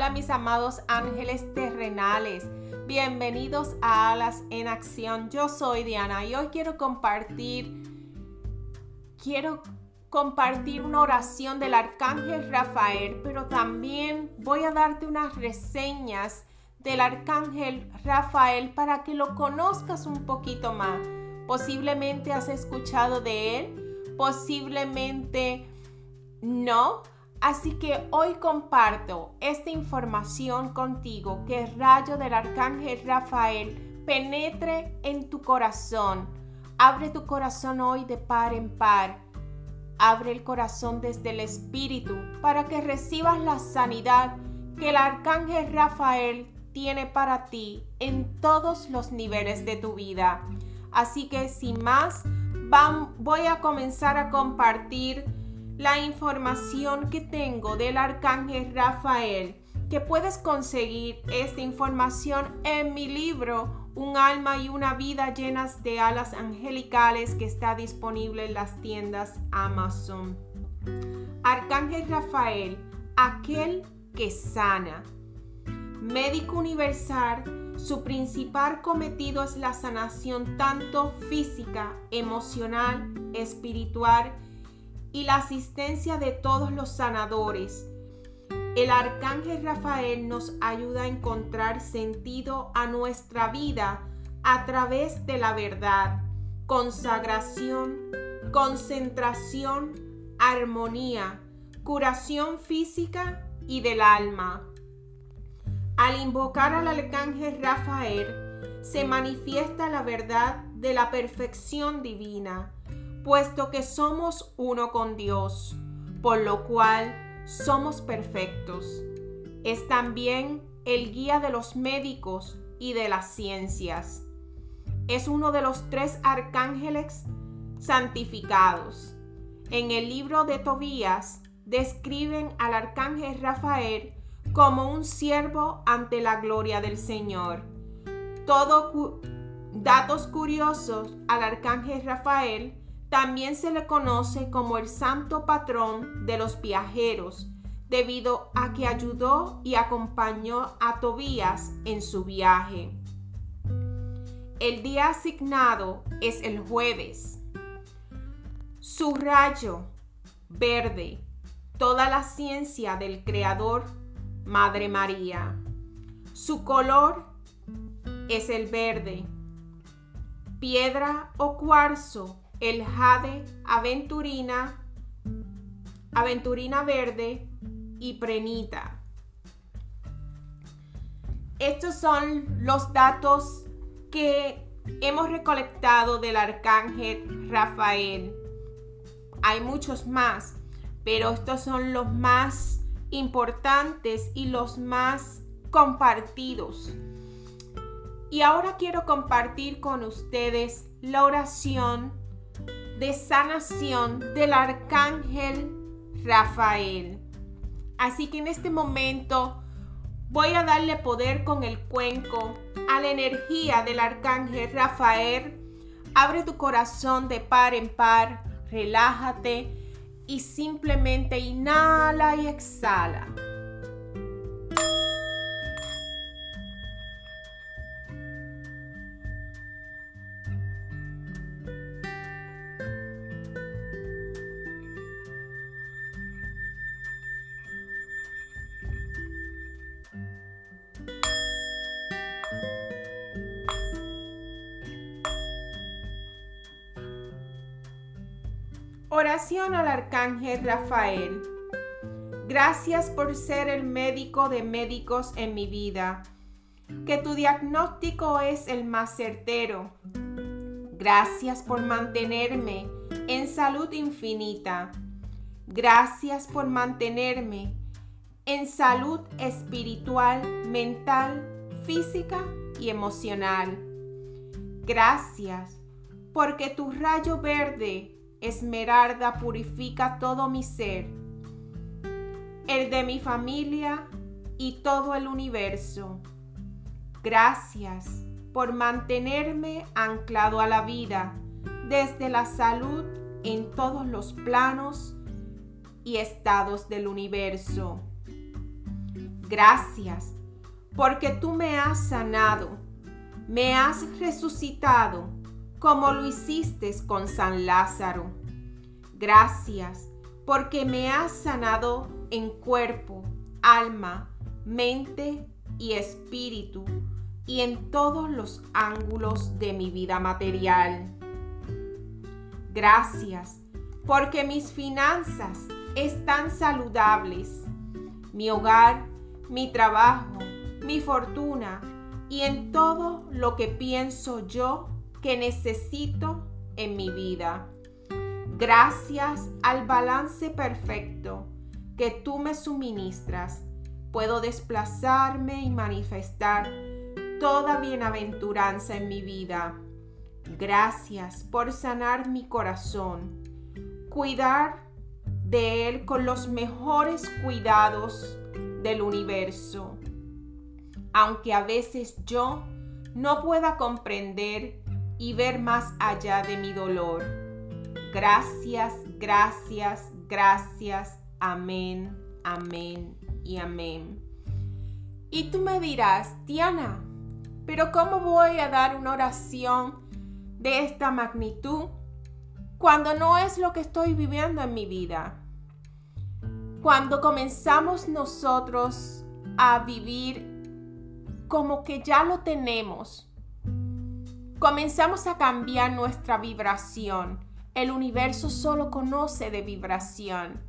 Hola mis amados ángeles terrenales, bienvenidos a Alas en Acción. Yo soy Diana y hoy quiero compartir, quiero compartir una oración del arcángel Rafael, pero también voy a darte unas reseñas del arcángel Rafael para que lo conozcas un poquito más. Posiblemente has escuchado de él, posiblemente no Así que hoy comparto esta información contigo, que el rayo del arcángel Rafael penetre en tu corazón. Abre tu corazón hoy de par en par. Abre el corazón desde el espíritu para que recibas la sanidad que el arcángel Rafael tiene para ti en todos los niveles de tu vida. Así que sin más, voy a comenzar a compartir la información que tengo del arcángel Rafael, que puedes conseguir esta información en mi libro Un alma y una vida llenas de alas angelicales que está disponible en las tiendas Amazon. Arcángel Rafael, aquel que sana. Médico universal, su principal cometido es la sanación tanto física, emocional, espiritual y la asistencia de todos los sanadores. El arcángel Rafael nos ayuda a encontrar sentido a nuestra vida a través de la verdad, consagración, concentración, armonía, curación física y del alma. Al invocar al arcángel Rafael, se manifiesta la verdad de la perfección divina puesto que somos uno con Dios, por lo cual somos perfectos. Es también el guía de los médicos y de las ciencias. Es uno de los tres arcángeles santificados. En el libro de Tobías describen al arcángel Rafael como un siervo ante la gloria del Señor. Todo datos curiosos al arcángel Rafael también se le conoce como el santo patrón de los viajeros, debido a que ayudó y acompañó a Tobías en su viaje. El día asignado es el jueves. Su rayo verde, toda la ciencia del Creador, Madre María. Su color es el verde. Piedra o cuarzo el jade, aventurina, aventurina verde y prenita. Estos son los datos que hemos recolectado del arcángel Rafael. Hay muchos más, pero estos son los más importantes y los más compartidos. Y ahora quiero compartir con ustedes la oración de sanación del arcángel Rafael. Así que en este momento voy a darle poder con el cuenco a la energía del arcángel Rafael. Abre tu corazón de par en par, relájate y simplemente inhala y exhala. Oración al Arcángel Rafael. Gracias por ser el médico de médicos en mi vida. Que tu diagnóstico es el más certero. Gracias por mantenerme en salud infinita. Gracias por mantenerme en salud espiritual, mental, física y emocional. Gracias porque tu rayo verde Esmeralda purifica todo mi ser, el de mi familia y todo el universo. Gracias por mantenerme anclado a la vida desde la salud en todos los planos y estados del universo. Gracias, porque tú me has sanado, me has resucitado, como lo hiciste con San Lázaro. Gracias, porque me has sanado en cuerpo, alma, mente y espíritu, y en todos los ángulos de mi vida material. Gracias, porque mis finanzas están saludables, mi hogar, mi trabajo, mi fortuna y en todo lo que pienso yo que necesito en mi vida. Gracias al balance perfecto que tú me suministras, puedo desplazarme y manifestar toda bienaventuranza en mi vida. Gracias por sanar mi corazón, cuidar de él con los mejores cuidados del universo. Aunque a veces yo no pueda comprender y ver más allá de mi dolor. Gracias, gracias, gracias. Amén, amén y amén. Y tú me dirás, Diana, pero ¿cómo voy a dar una oración de esta magnitud cuando no es lo que estoy viviendo en mi vida? Cuando comenzamos nosotros a vivir como que ya lo tenemos, comenzamos a cambiar nuestra vibración. El universo solo conoce de vibración.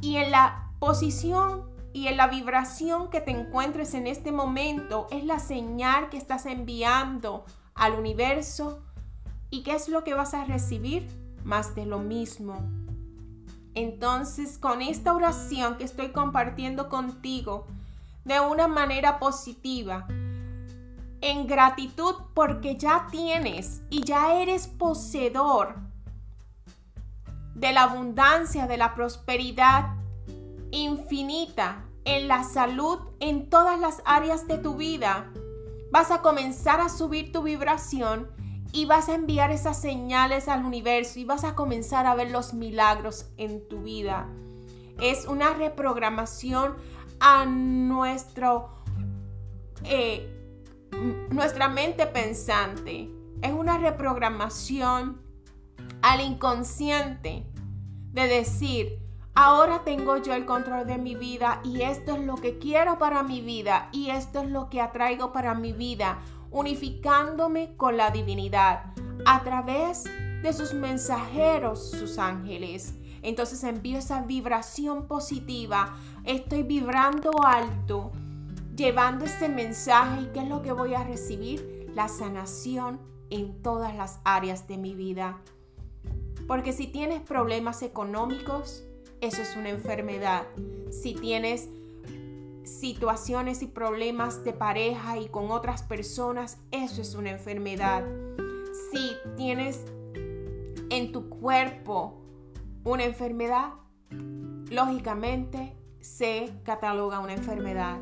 Y en la posición y en la vibración que te encuentres en este momento es la señal que estás enviando al universo. ¿Y qué es lo que vas a recibir? Más de lo mismo. Entonces, con esta oración que estoy compartiendo contigo de una manera positiva, en gratitud porque ya tienes y ya eres poseedor de la abundancia, de la prosperidad infinita, en la salud, en todas las áreas de tu vida, vas a comenzar a subir tu vibración y vas a enviar esas señales al universo y vas a comenzar a ver los milagros en tu vida. Es una reprogramación a nuestro, eh, nuestra mente pensante. Es una reprogramación al inconsciente de decir, ahora tengo yo el control de mi vida y esto es lo que quiero para mi vida y esto es lo que atraigo para mi vida unificándome con la divinidad a través de sus mensajeros, sus ángeles. Entonces envío esa vibración positiva, estoy vibrando alto, llevando ese mensaje y ¿qué es lo que voy a recibir? La sanación en todas las áreas de mi vida. Porque si tienes problemas económicos, eso es una enfermedad. Si tienes situaciones y problemas de pareja y con otras personas, eso es una enfermedad. Si tienes en tu cuerpo una enfermedad, lógicamente se cataloga una enfermedad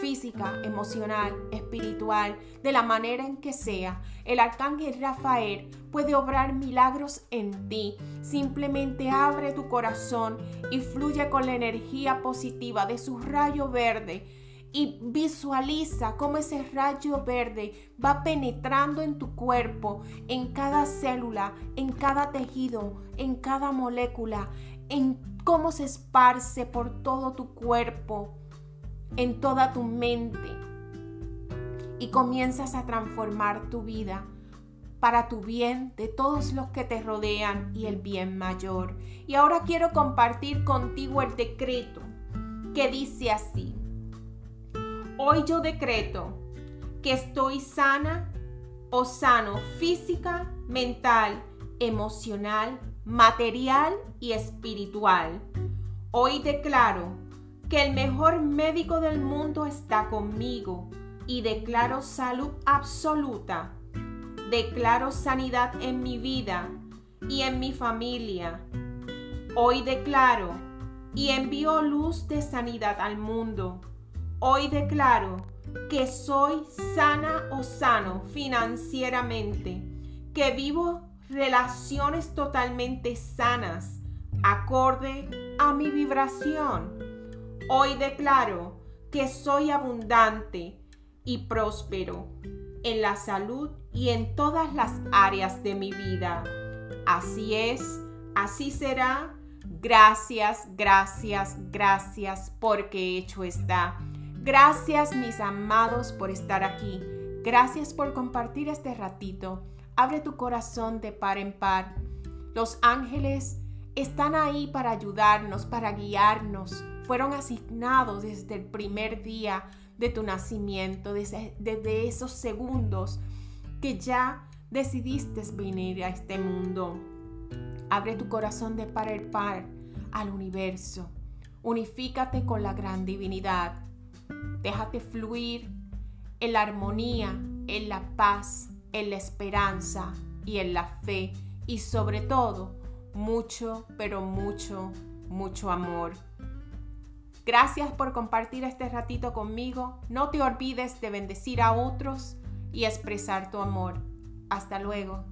física, emocional, espiritual, de la manera en que sea, el arcángel Rafael puede obrar milagros en ti. Simplemente abre tu corazón y fluye con la energía positiva de su rayo verde y visualiza cómo ese rayo verde va penetrando en tu cuerpo, en cada célula, en cada tejido, en cada molécula, en cómo se esparce por todo tu cuerpo en toda tu mente y comienzas a transformar tu vida para tu bien de todos los que te rodean y el bien mayor. Y ahora quiero compartir contigo el decreto que dice así. Hoy yo decreto que estoy sana o sano física, mental, emocional, material y espiritual. Hoy declaro que el mejor médico del mundo está conmigo y declaro salud absoluta. Declaro sanidad en mi vida y en mi familia. Hoy declaro y envío luz de sanidad al mundo. Hoy declaro que soy sana o sano financieramente, que vivo relaciones totalmente sanas, acorde a mi vibración Hoy declaro que soy abundante y próspero en la salud y en todas las áreas de mi vida. Así es, así será. Gracias, gracias, gracias porque hecho está. Gracias mis amados por estar aquí. Gracias por compartir este ratito. Abre tu corazón de par en par. Los ángeles están ahí para ayudarnos, para guiarnos. Fueron asignados desde el primer día de tu nacimiento, desde, esos segundos que ya decidiste venir a este mundo. Abre tu corazón de par par al universo. Unifícate con la gran divinidad. Déjate fluir en la armonía, en la paz, en la esperanza y en la fe. Y sobre todo, mucho, pero mucho, mucho amor. Gracias por compartir este ratito conmigo. No te olvides de bendecir a otros y expresar tu amor. Hasta luego.